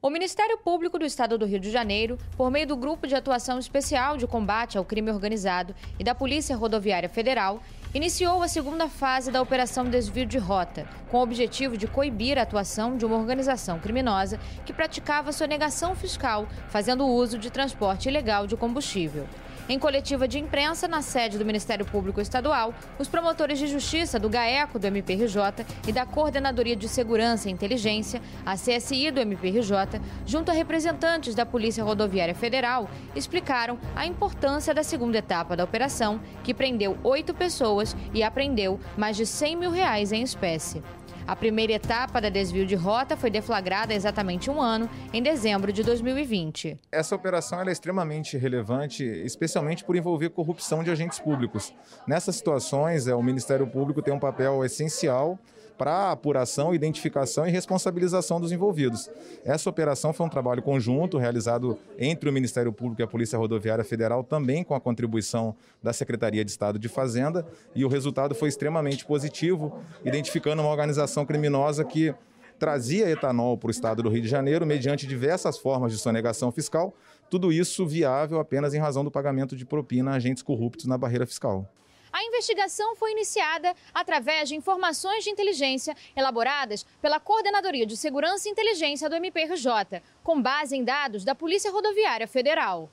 O Ministério Público do Estado do Rio de Janeiro, por meio do Grupo de Atuação Especial de Combate ao Crime Organizado e da Polícia Rodoviária Federal, iniciou a segunda fase da Operação Desvio de Rota, com o objetivo de coibir a atuação de uma organização criminosa que praticava sonegação fiscal, fazendo uso de transporte ilegal de combustível. Em coletiva de imprensa na sede do Ministério Público Estadual, os promotores de justiça do GAECO do MPRJ e da Coordenadoria de Segurança e Inteligência, a CSI do MPRJ, junto a representantes da Polícia Rodoviária Federal, explicaram a importância da segunda etapa da operação, que prendeu oito pessoas e apreendeu mais de 100 mil reais em espécie. A primeira etapa da desvio de rota foi deflagrada há exatamente um ano, em dezembro de 2020. Essa operação é extremamente relevante, especialmente por envolver corrupção de agentes públicos. Nessas situações, é, o Ministério Público tem um papel essencial para apuração, identificação e responsabilização dos envolvidos. Essa operação foi um trabalho conjunto realizado entre o Ministério Público e a Polícia Rodoviária Federal, também com a contribuição da Secretaria de Estado de Fazenda, e o resultado foi extremamente positivo, identificando uma organização criminosa que trazia etanol para o estado do Rio de Janeiro mediante diversas formas de sonegação fiscal, tudo isso viável apenas em razão do pagamento de propina a agentes corruptos na barreira fiscal. A investigação foi iniciada através de informações de inteligência elaboradas pela Coordenadoria de Segurança e Inteligência do MPRJ, com base em dados da Polícia Rodoviária Federal.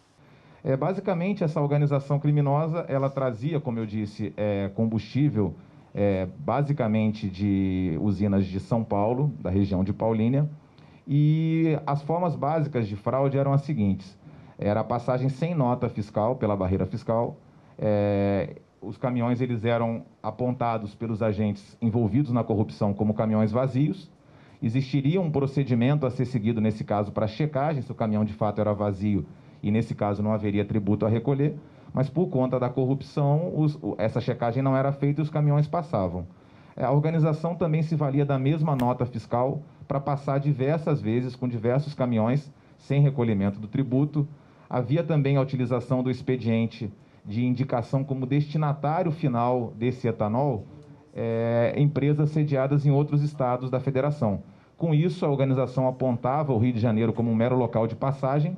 É, basicamente, essa organização criminosa, ela trazia, como eu disse, é, combustível é, basicamente de usinas de São Paulo, da região de Paulínia, e as formas básicas de fraude eram as seguintes. Era a passagem sem nota fiscal pela barreira fiscal, é, os caminhões eles eram apontados pelos agentes envolvidos na corrupção como caminhões vazios. Existiria um procedimento a ser seguido nesse caso para checagem se o caminhão de fato era vazio e nesse caso não haveria tributo a recolher, mas por conta da corrupção os, essa checagem não era feita e os caminhões passavam. A organização também se valia da mesma nota fiscal para passar diversas vezes com diversos caminhões sem recolhimento do tributo. Havia também a utilização do expediente de indicação como destinatário final desse etanol é, empresas sediadas em outros estados da federação. Com isso, a organização apontava o Rio de Janeiro como um mero local de passagem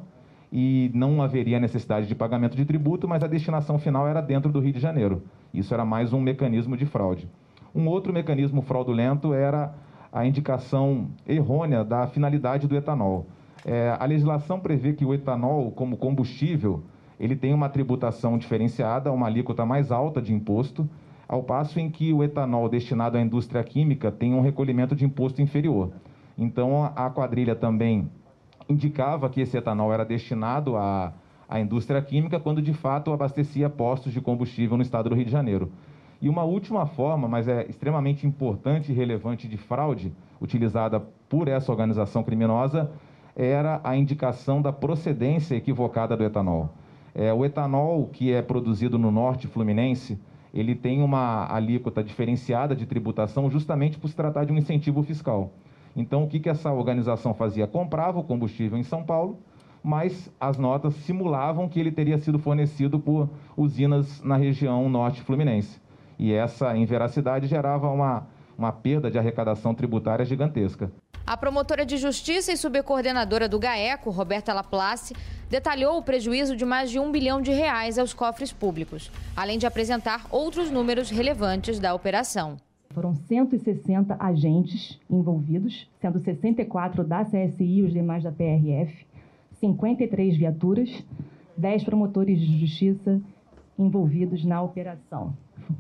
e não haveria necessidade de pagamento de tributo, mas a destinação final era dentro do Rio de Janeiro. Isso era mais um mecanismo de fraude. Um outro mecanismo fraudulento era a indicação errônea da finalidade do etanol. É, a legislação prevê que o etanol, como combustível, ele tem uma tributação diferenciada, uma alíquota mais alta de imposto, ao passo em que o etanol destinado à indústria química tem um recolhimento de imposto inferior. Então, a quadrilha também indicava que esse etanol era destinado à, à indústria química, quando de fato abastecia postos de combustível no estado do Rio de Janeiro. E uma última forma, mas é extremamente importante e relevante de fraude utilizada por essa organização criminosa, era a indicação da procedência equivocada do etanol. É, o etanol que é produzido no norte fluminense, ele tem uma alíquota diferenciada de tributação justamente por se tratar de um incentivo fiscal. Então, o que, que essa organização fazia? Comprava o combustível em São Paulo, mas as notas simulavam que ele teria sido fornecido por usinas na região norte fluminense. E essa inveracidade gerava uma, uma perda de arrecadação tributária gigantesca. A promotora de justiça e subcoordenadora do GAECO, Roberta Laplace, detalhou o prejuízo de mais de um bilhão de reais aos cofres públicos, além de apresentar outros números relevantes da operação. Foram 160 agentes envolvidos, sendo 64 da CSI e os demais da PRF, 53 viaturas, 10 promotores de justiça envolvidos na operação.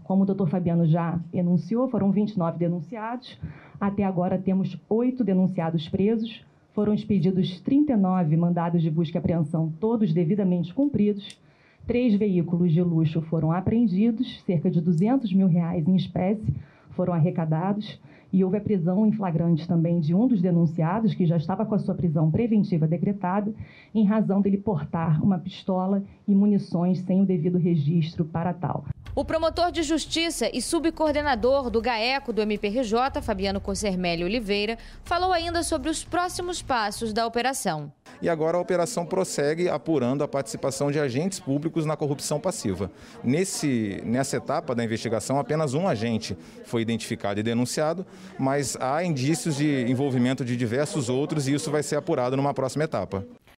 Como o doutor Fabiano já enunciou, foram 29 denunciados. Até agora temos oito denunciados presos. Foram expedidos 39 mandados de busca e apreensão, todos devidamente cumpridos. Três veículos de luxo foram apreendidos, cerca de 200 mil reais em espécie foram arrecadados e houve a prisão em flagrante também de um dos denunciados, que já estava com a sua prisão preventiva decretada, em razão dele portar uma pistola e munições sem o devido registro para tal. O promotor de justiça e subcoordenador do GAECO do MPRJ, Fabiano Cossermelli Oliveira, falou ainda sobre os próximos passos da operação. e agora a operação prossegue apurando a participação de agentes públicos na corrupção passiva. Nesse, nessa etapa da investigação, apenas um agente foi identificado e denunciado, mas há indícios de envolvimento de diversos outros e isso vai ser apurado numa próxima etapa.